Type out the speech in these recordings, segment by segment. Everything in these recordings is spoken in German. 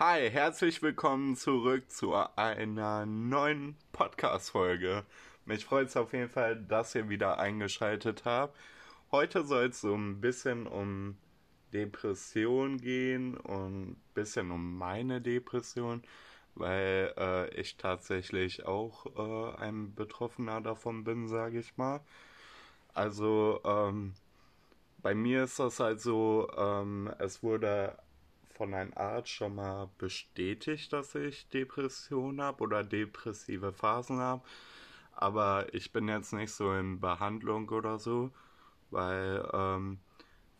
Hi, herzlich willkommen zurück zu einer neuen Podcast-Folge. Mich freut es auf jeden Fall, dass ihr wieder eingeschaltet habt. Heute soll es so ein bisschen um Depression gehen und ein bisschen um meine Depression, weil äh, ich tatsächlich auch äh, ein Betroffener davon bin, sage ich mal. Also ähm, bei mir ist das halt so, ähm, es wurde von einem Arzt schon mal bestätigt, dass ich Depression habe oder depressive Phasen habe. Aber ich bin jetzt nicht so in Behandlung oder so, weil ähm,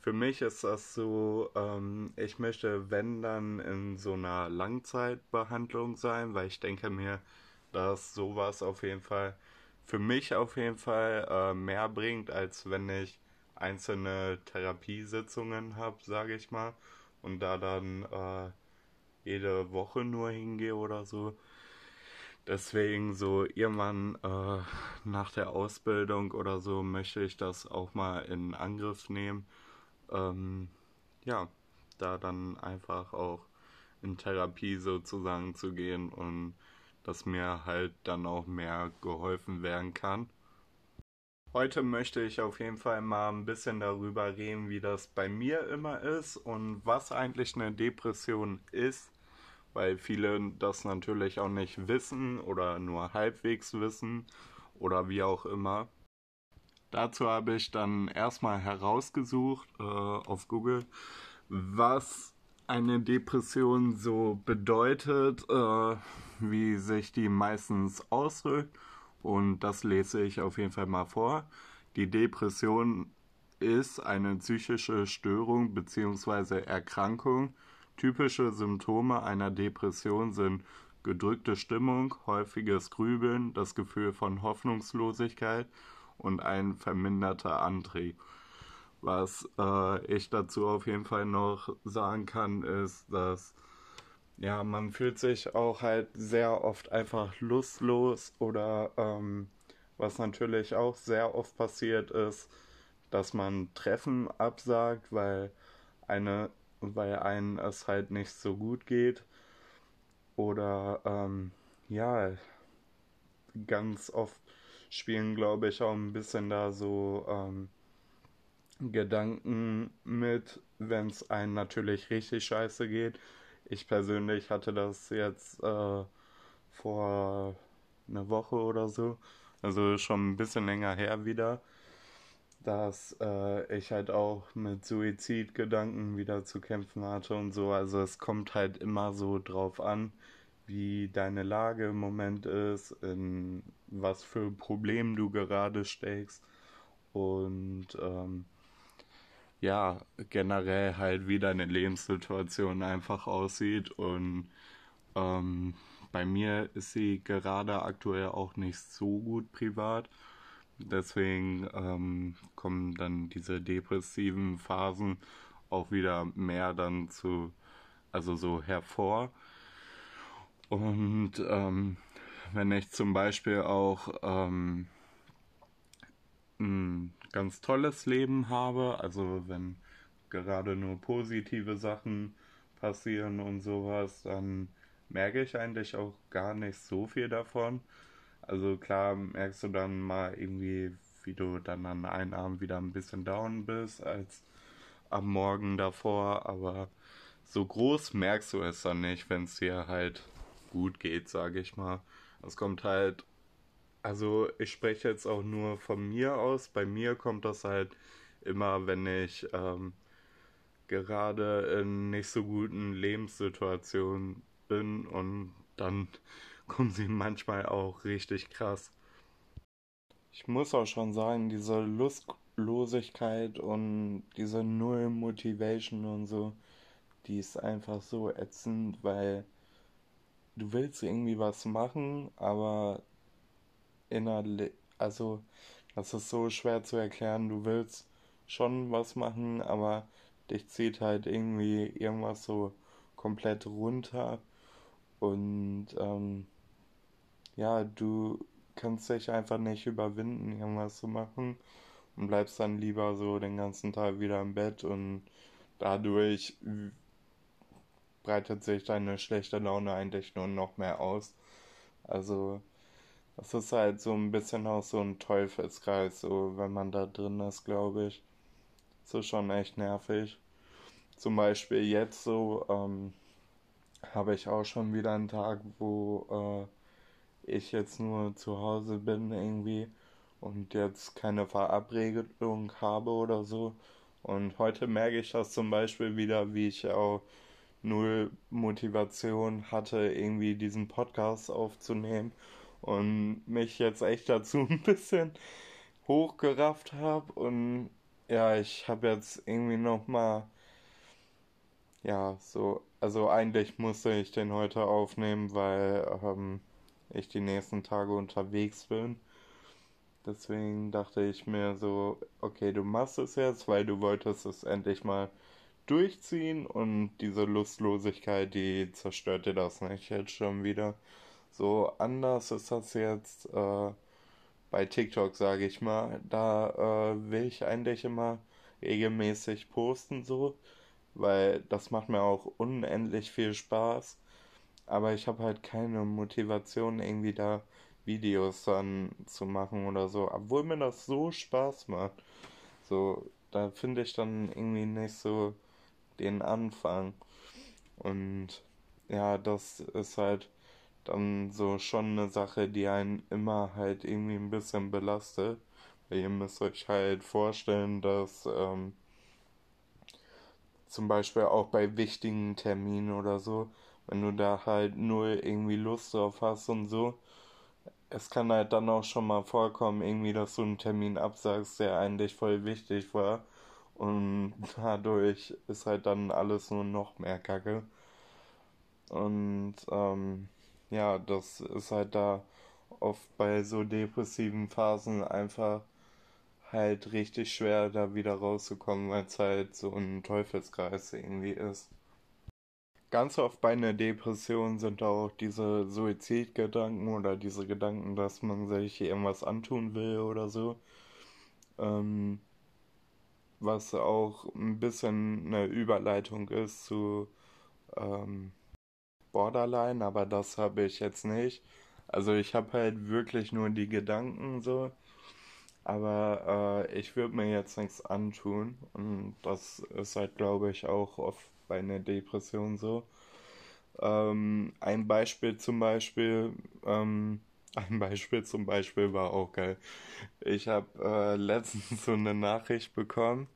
für mich ist das so, ähm, ich möchte, wenn dann in so einer Langzeitbehandlung sein, weil ich denke mir, dass sowas auf jeden Fall für mich auf jeden Fall äh, mehr bringt, als wenn ich einzelne Therapiesitzungen habe, sage ich mal, und da dann äh, jede Woche nur hingehe oder so. Deswegen so irgendwann äh, nach der Ausbildung oder so möchte ich das auch mal in Angriff nehmen. Ähm, ja, da dann einfach auch in Therapie sozusagen zu gehen und dass mir halt dann auch mehr geholfen werden kann. Heute möchte ich auf jeden Fall mal ein bisschen darüber reden, wie das bei mir immer ist und was eigentlich eine Depression ist, weil viele das natürlich auch nicht wissen oder nur halbwegs wissen oder wie auch immer. Dazu habe ich dann erstmal herausgesucht äh, auf Google, was eine Depression so bedeutet, äh, wie sich die meistens ausdrückt und das lese ich auf jeden Fall mal vor. Die Depression ist eine psychische Störung bzw. Erkrankung. Typische Symptome einer Depression sind gedrückte Stimmung, häufiges Grübeln, das Gefühl von Hoffnungslosigkeit und ein verminderter Antrieb. Was äh, ich dazu auf jeden Fall noch sagen kann, ist, dass ja, man fühlt sich auch halt sehr oft einfach lustlos oder ähm, was natürlich auch sehr oft passiert ist, dass man Treffen absagt, weil eine, weil einen es halt nicht so gut geht. Oder ähm, ja, ganz oft spielen, glaube ich, auch ein bisschen da so ähm, Gedanken mit, wenn es einem natürlich richtig scheiße geht ich persönlich hatte das jetzt äh, vor einer Woche oder so, also schon ein bisschen länger her wieder, dass äh, ich halt auch mit Suizidgedanken wieder zu kämpfen hatte und so. Also es kommt halt immer so drauf an, wie deine Lage im Moment ist, in was für Problemen du gerade steckst und ähm, ja, generell halt wie deine Lebenssituation einfach aussieht. Und ähm, bei mir ist sie gerade aktuell auch nicht so gut privat. Deswegen ähm, kommen dann diese depressiven Phasen auch wieder mehr dann zu, also so hervor. Und ähm, wenn ich zum Beispiel auch ähm, ein ganz tolles Leben habe, also wenn gerade nur positive Sachen passieren und sowas, dann merke ich eigentlich auch gar nicht so viel davon. Also klar merkst du dann mal irgendwie, wie du dann an einem Abend wieder ein bisschen down bist als am Morgen davor, aber so groß merkst du es dann nicht, wenn es dir halt gut geht, sage ich mal. Es kommt halt also ich spreche jetzt auch nur von mir aus. Bei mir kommt das halt immer, wenn ich ähm, gerade in nicht so guten Lebenssituationen bin und dann kommen sie manchmal auch richtig krass. Ich muss auch schon sagen, diese Lustlosigkeit und diese Null Motivation und so, die ist einfach so ätzend, weil du willst irgendwie was machen, aber innerlich, also das ist so schwer zu erklären. Du willst schon was machen, aber dich zieht halt irgendwie irgendwas so komplett runter und ähm, ja, du kannst dich einfach nicht überwinden, irgendwas zu machen und bleibst dann lieber so den ganzen Tag wieder im Bett und dadurch breitet sich deine schlechte Laune eigentlich nur noch mehr aus. Also, das ist halt so ein bisschen auch so ein Teufelskreis, so wenn man da drin ist, glaube ich. Das ist schon echt nervig. Zum Beispiel jetzt so, ähm, habe ich auch schon wieder einen Tag, wo äh, ich jetzt nur zu Hause bin irgendwie und jetzt keine Verabredung habe oder so. Und heute merke ich das zum Beispiel wieder, wie ich auch null Motivation hatte, irgendwie diesen Podcast aufzunehmen und mich jetzt echt dazu ein bisschen hochgerafft habe und ja, ich habe jetzt irgendwie noch mal ja, so also eigentlich musste ich den heute aufnehmen, weil ähm, ich die nächsten Tage unterwegs bin. Deswegen dachte ich mir so, okay, du machst es jetzt, weil du wolltest es endlich mal durchziehen und diese Lustlosigkeit, die zerstört dir das nicht jetzt schon wieder. So anders ist das jetzt äh, bei TikTok, sage ich mal. Da äh, will ich eigentlich immer regelmäßig posten so weil das macht mir auch unendlich viel Spaß. Aber ich habe halt keine Motivation, irgendwie da Videos dann zu machen oder so. Obwohl mir das so Spaß macht. So, da finde ich dann irgendwie nicht so den Anfang. Und ja, das ist halt dann so schon eine Sache, die einen immer halt irgendwie ein bisschen belastet. Weil ihr müsst euch halt vorstellen, dass ähm, zum Beispiel auch bei wichtigen Terminen oder so, wenn du da halt nur irgendwie Lust drauf hast und so. Es kann halt dann auch schon mal vorkommen, irgendwie, dass du einen Termin absagst, der eigentlich voll wichtig war. Und dadurch ist halt dann alles nur noch mehr Kacke. Und ähm, ja, das ist halt da oft bei so depressiven Phasen einfach halt richtig schwer, da wieder rauszukommen, weil es halt so ein Teufelskreis irgendwie ist. Ganz oft bei einer Depression sind auch diese Suizidgedanken oder diese Gedanken, dass man sich irgendwas antun will oder so. Ähm, was auch ein bisschen eine Überleitung ist zu ähm, Borderline, aber das habe ich jetzt nicht. Also ich habe halt wirklich nur die Gedanken so aber äh, ich würde mir jetzt nichts antun. Und das ist halt, glaube ich, auch oft bei einer Depression so. Ähm, ein Beispiel zum Beispiel, ähm, ein Beispiel zum Beispiel war auch geil. Ich habe äh, letztens so eine Nachricht bekommen,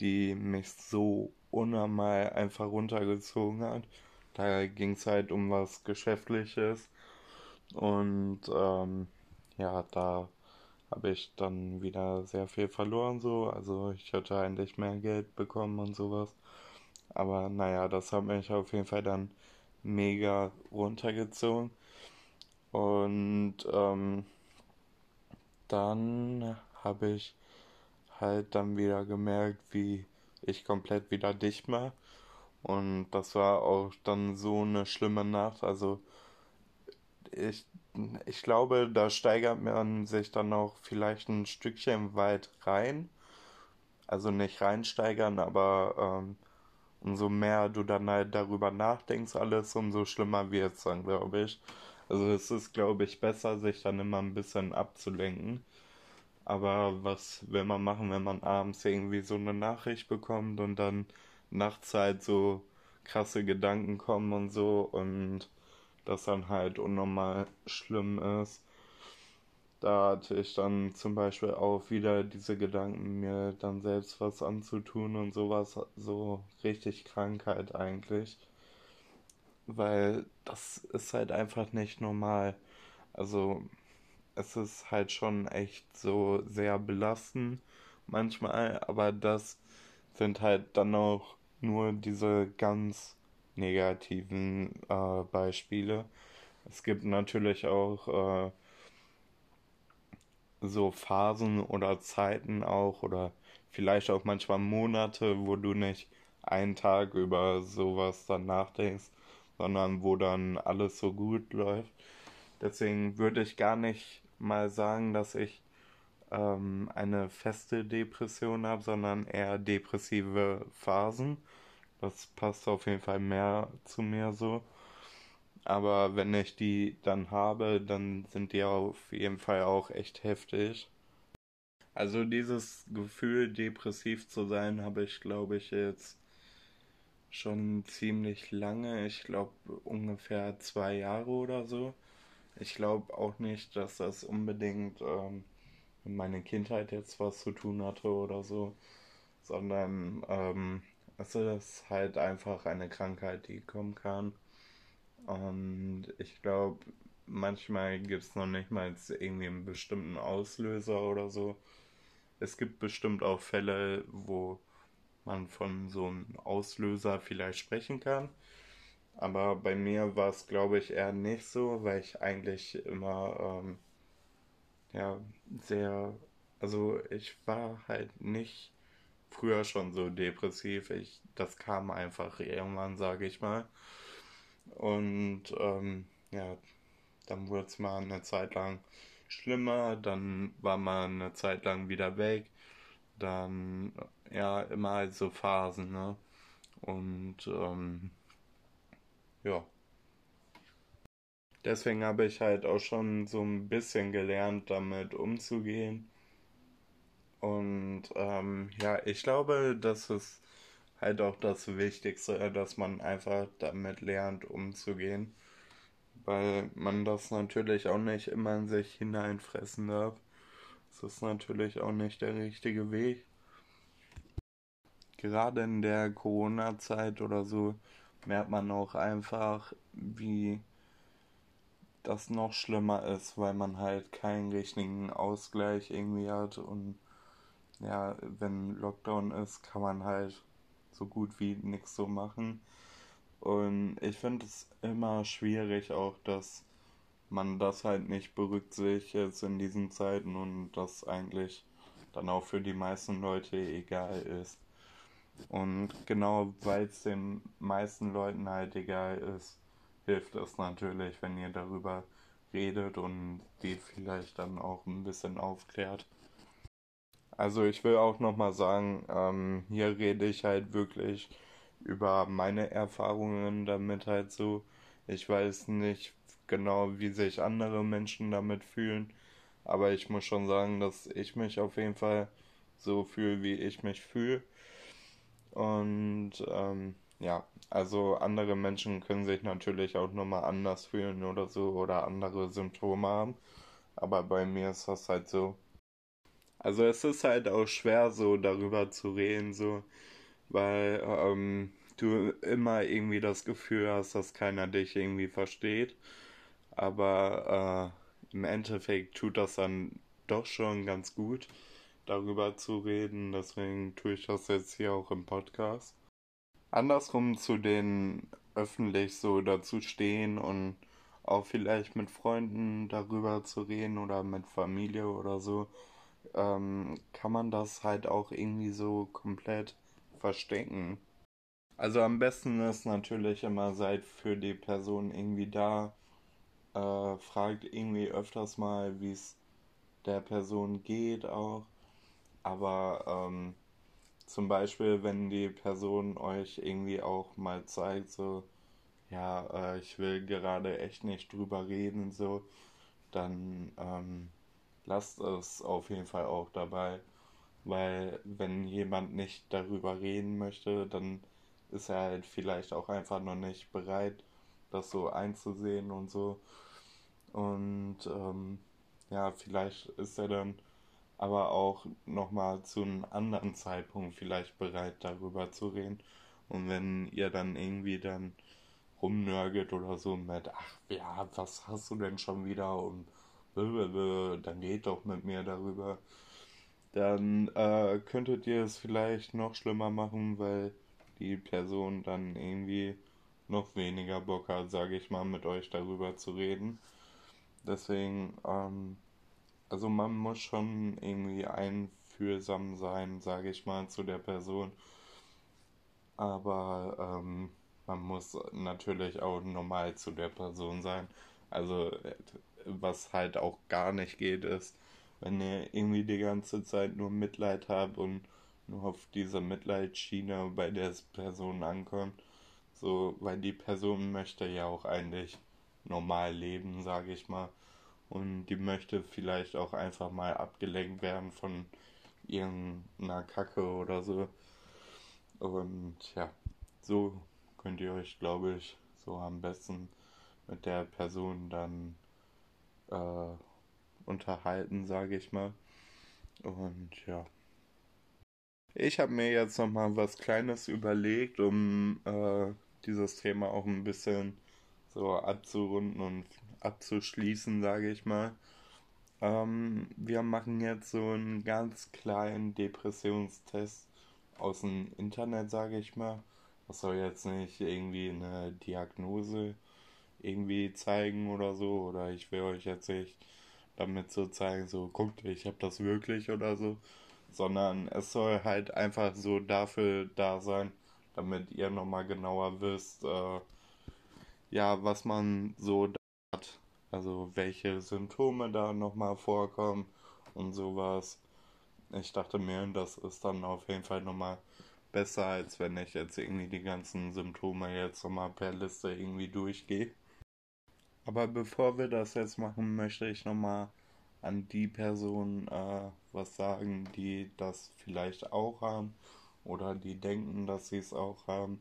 die mich so unnormal einfach runtergezogen hat. Da ging es halt um was Geschäftliches. Und ähm, ja, da habe ich dann wieder sehr viel verloren so. Also ich hätte eigentlich mehr Geld bekommen und sowas. Aber naja, das hat mich auf jeden Fall dann mega runtergezogen. Und ähm, dann habe ich halt dann wieder gemerkt, wie ich komplett wieder dicht war. Und das war auch dann so eine schlimme Nacht. Also ich ich glaube, da steigert man sich dann auch vielleicht ein Stückchen weit rein. Also nicht reinsteigern, aber ähm, umso mehr du dann halt darüber nachdenkst, alles, umso schlimmer wird es dann, glaube ich. Also es ist, glaube ich, besser, sich dann immer ein bisschen abzulenken. Aber was will man machen, wenn man abends irgendwie so eine Nachricht bekommt und dann nachts halt so krasse Gedanken kommen und so und das dann halt unnormal schlimm ist. Da hatte ich dann zum Beispiel auch wieder diese Gedanken, mir dann selbst was anzutun und sowas, so richtig Krankheit eigentlich. Weil das ist halt einfach nicht normal. Also es ist halt schon echt so sehr belastend manchmal, aber das sind halt dann auch nur diese ganz negativen äh, Beispiele. Es gibt natürlich auch äh, so Phasen oder Zeiten auch oder vielleicht auch manchmal Monate, wo du nicht einen Tag über sowas dann nachdenkst, sondern wo dann alles so gut läuft. Deswegen würde ich gar nicht mal sagen, dass ich ähm, eine feste Depression habe, sondern eher depressive Phasen Das passt auf jeden Fall mehr zu mir so. Aber wenn ich die dann habe, dann sind die auf jeden Fall auch echt heftig. Also dieses Gefühl, depressiv zu sein, habe ich, glaube ich, jetzt schon ziemlich lange. Ich glaube ungefähr zwei Jahre oder so. Ich glaube auch nicht, dass das unbedingt ähm, mit meiner Kindheit jetzt was zu tun hatte oder so, sondern ähm, es ist halt einfach eine Krankheit, die kommen kann. Und ich glaube, manchmal gibt es noch nicht mal irgendwie einen bestimmten Auslöser oder so. Es gibt bestimmt auch Fälle, wo man von so einem Auslöser vielleicht sprechen kann. Aber bei mir war es, glaube ich, eher nicht so, weil ich eigentlich immer ähm, ja sehr, also ich war halt nicht früher schon so depressiv. Ich, das kam einfach irgendwann, sage ich mal. Und ähm, ja, dann wurde es mal eine Zeit lang schlimmer, dann war man eine Zeit lang wieder weg, dann ja immer halt so Phasen, ne? Und ähm, ja. Deswegen habe ich halt auch schon so ein bisschen gelernt, damit umzugehen. Und ähm, ja, ich glaube, das ist halt auch das Wichtigste, dass man einfach damit lernt, umzugehen. Weil man das natürlich auch nicht immer in sich hineinfressen darf. Das ist natürlich auch nicht der richtige Weg. Gerade in der Corona-Zeit oder so merkt man auch einfach, wie das noch schlimmer ist, weil man halt keinen richtigen Ausgleich irgendwie hat und ja, wenn Lockdown ist, kann man halt so gut wie nichts so machen. Und ich finde es immer schwierig auch, dass man das halt nicht berücksichtigt in diesen Zeiten und das eigentlich dann auch für die meisten Leute egal ist. Und genau weil es den meisten Leuten halt egal ist, hilft es natürlich, wenn ihr darüber redet und die vielleicht dann auch ein bisschen aufklärt. Also ich will auch nochmal sagen, ähm, hier rede ich halt wirklich über meine Erfahrungen damit halt so. Ich weiß nicht genau, wie sich andere Menschen damit fühlen, aber ich muss schon sagen, dass ich mich auf jeden Fall so fühle, wie ich mich fühle. Und ähm, ja, also andere Menschen können sich natürlich auch nochmal anders fühlen oder so oder andere Symptome haben. Aber bei mir ist das halt so, also es ist halt auch schwer so darüber zu reden, so, weil ähm, du immer irgendwie das Gefühl hast, dass keiner dich irgendwie versteht. Aber äh, im Endeffekt tut das dann doch schon ganz gut, darüber zu reden. Deswegen tue ich das jetzt hier auch im Podcast. Andersrum zu den öffentlich so dazu stehen und auch vielleicht mit Freunden darüber zu reden oder mit Familie oder so ähm, kann man das halt auch irgendwie so komplett verstecken. Also am besten ist natürlich immer, seid für die Person irgendwie da, äh, fragt irgendwie öfters mal, wie es der Person geht auch. Aber ähm, zum Beispiel, wenn die Person euch irgendwie auch mal zeigt, so, ja, äh, ich will gerade echt nicht drüber reden, so, dann ähm, lasst es auf jeden Fall auch dabei, weil wenn jemand nicht darüber reden möchte, dann ist er halt vielleicht auch einfach noch nicht bereit, das so einzusehen und so. Und ähm, ja, vielleicht ist er dann aber auch nochmal zu einem anderen Zeitpunkt vielleicht bereit, darüber zu reden. Und wenn ihr dann irgendwie dann rumnörgelt oder so mit, ach ja, was hast du denn schon wieder und dann geht doch mit mir darüber. Dann äh, könntet ihr es vielleicht noch schlimmer machen, weil die Person dann irgendwie noch weniger Bock hat, sage ich mal, mit euch darüber zu reden. Deswegen, ähm, also man muss schon irgendwie einfühlsam sein, sage ich mal, zu der Person. Aber ähm, man muss natürlich auch normal zu der Person sein. Also was halt auch gar nicht geht, ist, wenn ihr irgendwie die ganze Zeit nur Mitleid habt und nur auf diese Mitleidsschiene bei der Person ankommt. So, weil die Person möchte ja auch eigentlich normal leben, sage ich mal. Und die möchte vielleicht auch einfach mal abgelenkt werden von irgendeiner Kacke oder so. Und ja, so könnt ihr euch, glaube ich, so am besten mit der Person dann äh, unterhalten, sage ich mal. Und ja. Ich habe mir jetzt nochmal was Kleines überlegt, um äh, dieses Thema auch ein bisschen so abzurunden und abzuschließen, sage ich mal. Ähm, wir machen jetzt so einen ganz kleinen Depressionstest aus dem Internet, sage ich mal. Das soll jetzt nicht irgendwie eine Diagnose irgendwie zeigen oder so. Oder ich will euch jetzt nicht damit so zeigen, so guckt, ich habe das wirklich oder so. Sondern es soll halt einfach so dafür da sein, damit ihr nochmal genauer wisst, äh, ja, was man so hat. Also welche Symptome da nochmal vorkommen und sowas. Ich dachte mir, das ist dann auf jeden Fall nochmal besser, als wenn ich jetzt irgendwie die ganzen Symptome jetzt nochmal per Liste irgendwie durchgehe. Aber bevor wir das jetzt machen, möchte ich nochmal an die Personen äh, was sagen, die das vielleicht auch haben oder die denken, dass sie es auch haben.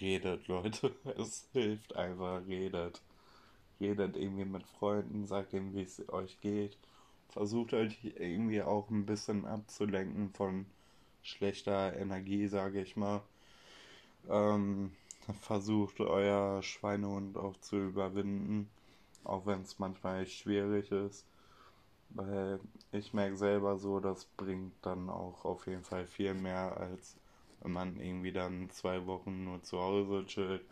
Redet, Leute. Es hilft einfach, redet. Redet irgendwie mit Freunden, sagt ihnen, wie es euch geht. Versucht euch irgendwie auch ein bisschen abzulenken von schlechter Energie, sage ich mal. Ähm, versucht euer Schweinehund auch zu überwinden, auch wenn es manchmal schwierig ist. Weil ich merke selber so, das bringt dann auch auf jeden Fall viel mehr, als wenn man irgendwie dann zwei Wochen nur zu Hause chillt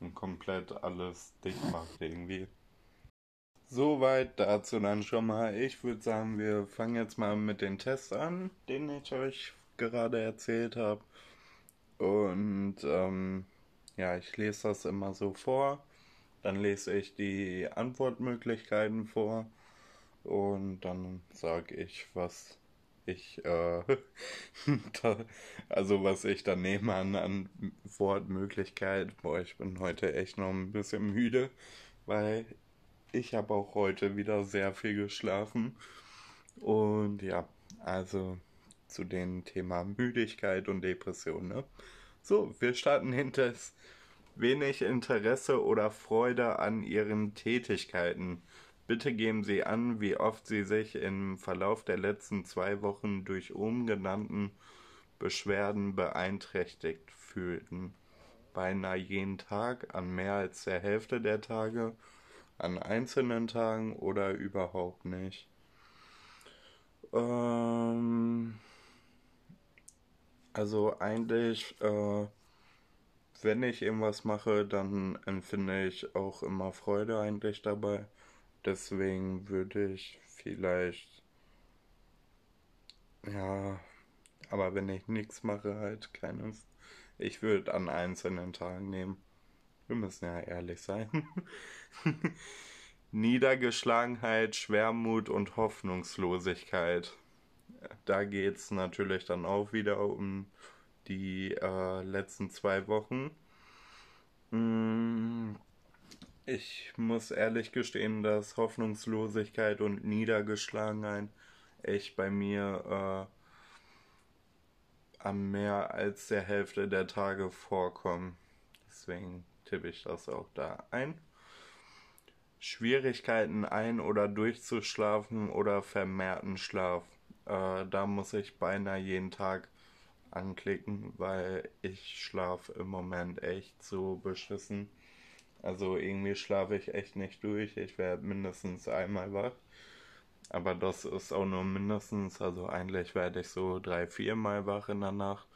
und komplett alles dicht macht irgendwie. Soweit dazu dann schon mal. Ich würde sagen, wir fangen jetzt mal mit den Tests an, den ich euch gerade erzählt habe. Und ähm, ja, ich lese das immer so vor. Dann lese ich die Antwortmöglichkeiten vor. Und dann sage ich, was ich, äh, da, also was ich dann nehme an, an Wortmöglichkeit. Boah, ich bin heute echt noch ein bisschen müde, weil ich habe auch heute wieder sehr viel geschlafen. Und ja, also zu dem Thema Müdigkeit und Depression, ne? So, wir starten hinter wenig Interesse oder Freude an ihren Tätigkeiten. Bitte geben Sie an, wie oft Sie sich im Verlauf der letzten zwei Wochen durch oben genannten Beschwerden beeinträchtigt fühlten. Beinahe jeden Tag, an mehr als der Hälfte der Tage, an einzelnen Tagen oder überhaupt nicht. Ähm, also eigentlich, äh, wenn ich irgendwas mache, dann empfinde ich auch immer Freude eigentlich dabei. Deswegen würde ich vielleicht. Ja, aber wenn ich nichts mache, halt keines. Ich würde an einzelnen Tagen nehmen. Wir müssen ja ehrlich sein. Niedergeschlagenheit, Schwermut und Hoffnungslosigkeit. Da geht es natürlich dann auch wieder um die äh, letzten zwei Wochen. Mm, ich muss ehrlich gestehen, dass Hoffnungslosigkeit und Niedergeschlagenheit echt bei mir äh, an mehr als der Hälfte der Tage vorkommen. Deswegen tippe ich das auch da ein. Schwierigkeiten ein- oder durchzuschlafen oder vermehrten Schlaf. Äh, da muss ich beinahe jeden Tag anklicken, weil ich schlafe im Moment echt so beschissen. Also irgendwie schlafe ich echt nicht durch. Ich werde mindestens einmal wach. Aber das ist auch nur mindestens, also eigentlich werde ich so drei, vier Mal wach in der Nacht.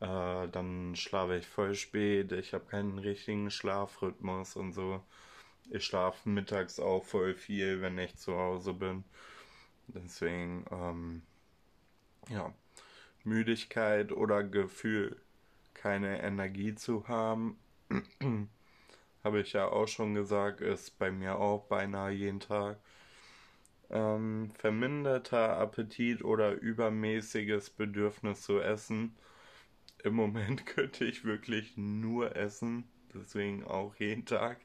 Äh, dann schlafe ich voll spät. Ich habe keinen richtigen Schlafrhythmus und so. Ich schlafe mittags auch voll viel, wenn ich zu Hause bin. Deswegen, ähm, ja, Müdigkeit oder Gefühl, keine Energie zu haben. habe ich ja auch schon gesagt, ist bei mir auch beinahe jeden Tag. Ähm, verminderter Appetit oder übermäßiges Bedürfnis zu essen. Im Moment könnte ich wirklich nur essen, deswegen auch jeden Tag.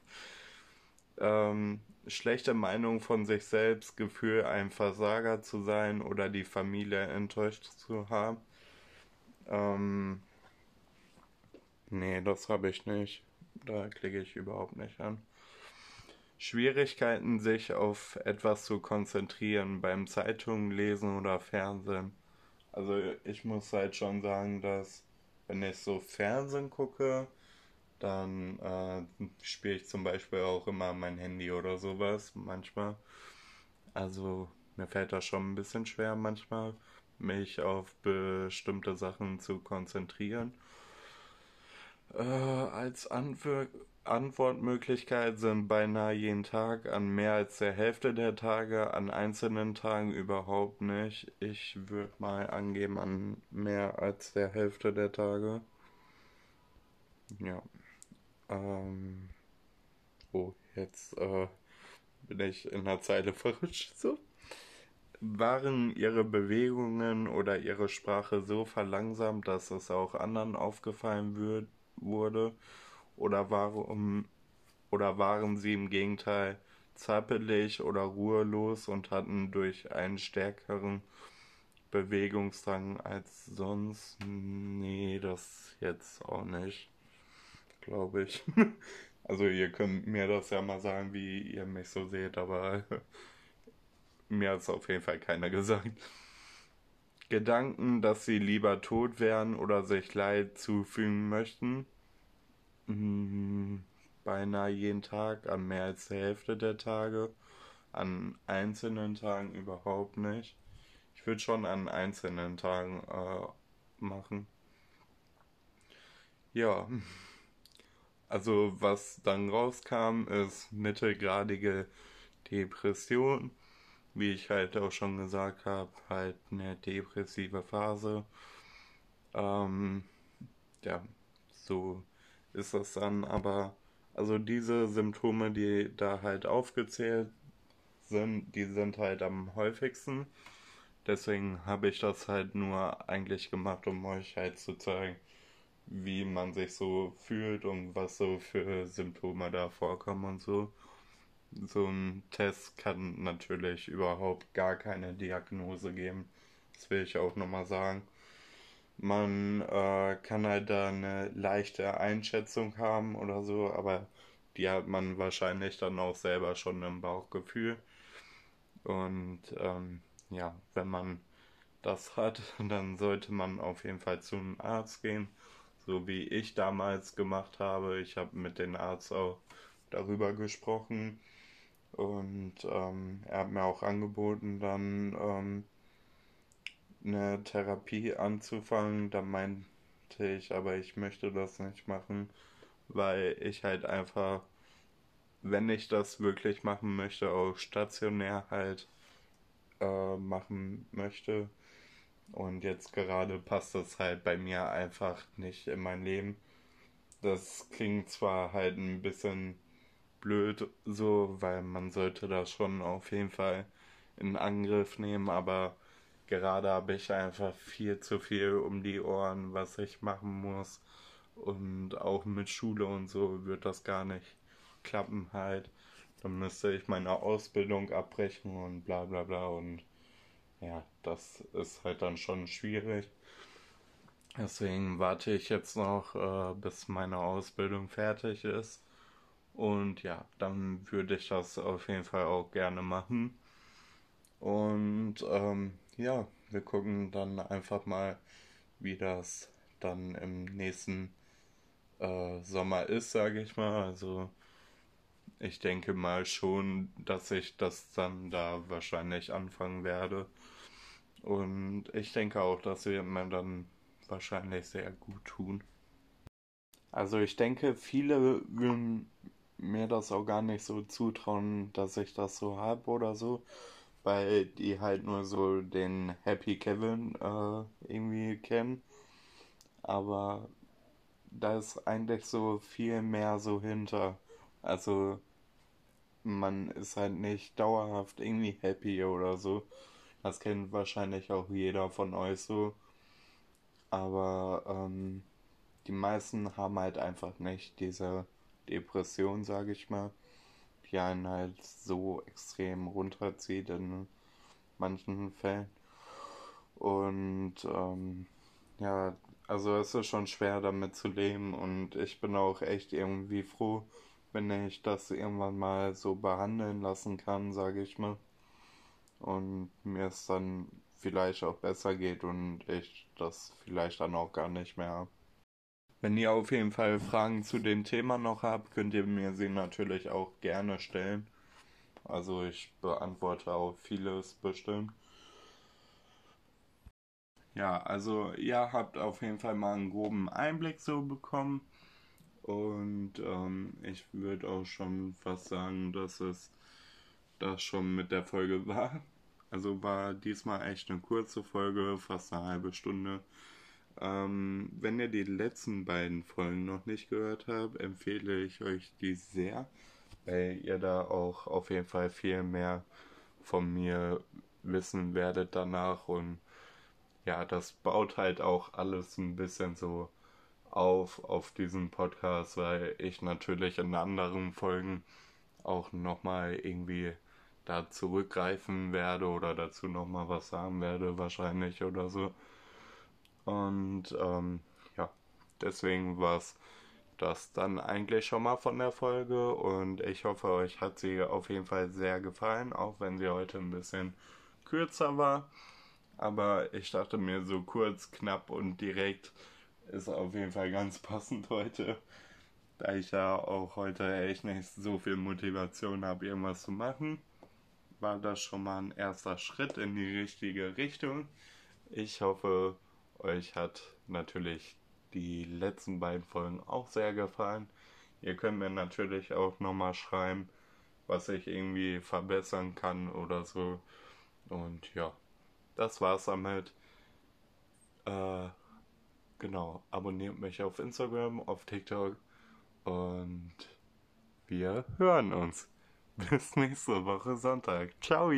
Ähm, schlechte Meinung von sich selbst, Gefühl, ein Versager zu sein oder die Familie enttäuscht zu haben. Ähm, nee, das habe ich nicht. Da klicke ich überhaupt nicht an. Schwierigkeiten, sich auf etwas zu konzentrieren beim Zeitungen lesen oder Fernsehen. Also ich muss halt schon sagen, dass wenn ich so Fernsehen gucke, dann äh, spiele ich zum Beispiel auch immer mein Handy oder sowas manchmal. Also mir fällt das schon ein bisschen schwer manchmal, mich auf bestimmte Sachen zu konzentrieren. Äh, als Antwort Antwortmöglichkeit sind beinahe jeden Tag, an mehr als der Hälfte der Tage, an einzelnen Tagen überhaupt nicht. Ich würde mal angeben an mehr als der Hälfte der Tage. Ja. Ähm. Oh, jetzt äh, bin ich in der Zeile verrutscht. So. Waren ihre Bewegungen oder ihre Sprache so verlangsamt, dass es auch anderen aufgefallen wird, wurde? Oder warum oder waren sie im Gegenteil zappelig oder ruhelos und hatten durch einen stärkeren Bewegungsdrang als sonst? Nee, das jetzt auch nicht, glaube ich. Also ihr könnt mir das ja mal sagen, wie ihr mich so seht, aber mir hat es auf jeden Fall keiner gesagt. Gedanken, dass sie lieber tot wären oder sich Leid zufügen möchten. Hm, beinahe jeden Tag, an mehr als der Hälfte der Tage. An einzelnen Tagen überhaupt nicht. Ich würde schon an einzelnen Tagen äh, machen. Ja. Also was dann rauskam, ist mittelgradige Depression. Wie ich halt auch schon gesagt habe, halt eine depressive Phase. Ähm, ja, so ist das dann aber, also diese Symptome, die da halt aufgezählt sind, die sind halt am häufigsten. Deswegen habe ich das halt nur eigentlich gemacht, um euch halt zu zeigen, wie man sich so fühlt und was so für Symptome da vorkommen und so. So ein Test kann natürlich überhaupt gar keine Diagnose geben. Das will ich auch nochmal sagen. Man äh, kann halt da eine leichte Einschätzung haben oder so, aber die hat man wahrscheinlich dann auch selber schon im Bauchgefühl. Und ähm, ja, wenn man das hat, dann sollte man auf jeden Fall zum Arzt gehen, so wie ich damals gemacht habe. Ich habe mit dem Arzt auch darüber gesprochen und ähm, er hat mir auch angeboten, dann ähm, eine Therapie anzufangen. Da meinte ich, aber ich möchte das nicht machen, weil ich halt einfach, wenn ich das wirklich machen möchte, auch stationär halt äh, machen möchte. Und jetzt gerade passt das halt bei mir einfach nicht in mein Leben. Das klingt zwar halt ein bisschen blöd so, weil man sollte das schon auf jeden Fall in Angriff nehmen, aber gerade habe ich einfach viel zu viel um die Ohren, was ich machen muss. Und auch mit Schule und so wird das gar nicht klappen halt. Dann müsste ich meine Ausbildung abbrechen und bla bla bla. Und ja, das ist halt dann schon schwierig. Deswegen warte ich jetzt noch, äh, bis meine Ausbildung fertig ist. Und ja, dann würde ich das auf jeden Fall auch gerne machen. Und ähm, ja, wir gucken dann einfach mal, wie das dann im nächsten äh, Sommer ist, sage ich mal. Also ich denke mal schon, dass ich das dann da wahrscheinlich anfangen werde. Und ich denke auch, das wird mir dann wahrscheinlich sehr gut tun. Also ich denke, viele mir das auch gar nicht so zutrauen, dass ich das so habe oder so weil die halt nur so den Happy Kevin äh, irgendwie kennen. Aber da ist eigentlich so viel mehr so hinter. Also man ist halt nicht dauerhaft irgendwie happy oder so. Das kennt wahrscheinlich auch jeder von euch so. Aber ähm, die meisten haben halt einfach nicht diese Depression, sage ich mal, die einen halt so extrem runterzieht in manchen Fällen. Und ähm, ja, also es ist schon schwer damit zu leben und ich bin auch echt irgendwie froh, wenn ich das irgendwann mal so behandeln lassen kann, sage ich mal. Und mir es dann vielleicht auch besser geht und ich das vielleicht dann auch gar nicht mehr habe. Wenn ihr auf jeden Fall Fragen zu dem Thema noch habt, könnt ihr mir sie natürlich auch gerne stellen. Also ich beantworte auch vieles bestimmt. Ja, also ihr habt auf jeden Fall mal einen groben Einblick so bekommen. Und ähm, ich würde auch schon fast sagen, dass es das schon mit der Folge war. Also war diesmal echt eine kurze Folge, fast eine halbe Stunde. Ähm, wenn ihr die letzten beiden Folgen noch nicht gehört habt, empfehle ich euch die sehr, weil ihr da auch auf jeden Fall viel mehr von mir wissen werdet danach und ja, das baut halt auch alles ein bisschen so auf auf diesen Podcast, weil ich natürlich in anderen Folgen auch nochmal irgendwie da zurückgreifen werde oder dazu nochmal was sagen werde, wahrscheinlich oder so. Und ähm, ja, deswegen war es das dann eigentlich schon mal von der Folge und ich hoffe, euch hat sie auf jeden Fall sehr gefallen, auch wenn sie heute ein bisschen kürzer war. Aber ich dachte mir so kurz, knapp und direkt ist auf jeden Fall ganz passend heute. Da ich ja auch heute echt nicht so viel Motivation habe, irgendwas zu machen, war das schon mal ein erster Schritt in die richtige Richtung. Ich hoffe, euch hat natürlich die letzten beiden Folgen auch sehr gefallen. Ihr könnt mir natürlich auch nochmal schreiben, was ich irgendwie verbessern kann oder so. Und ja, das war's damit. Äh, genau, abonniert mich auf Instagram, auf TikTok und wir hören uns. Bis nächste Woche Sonntag. Ciao!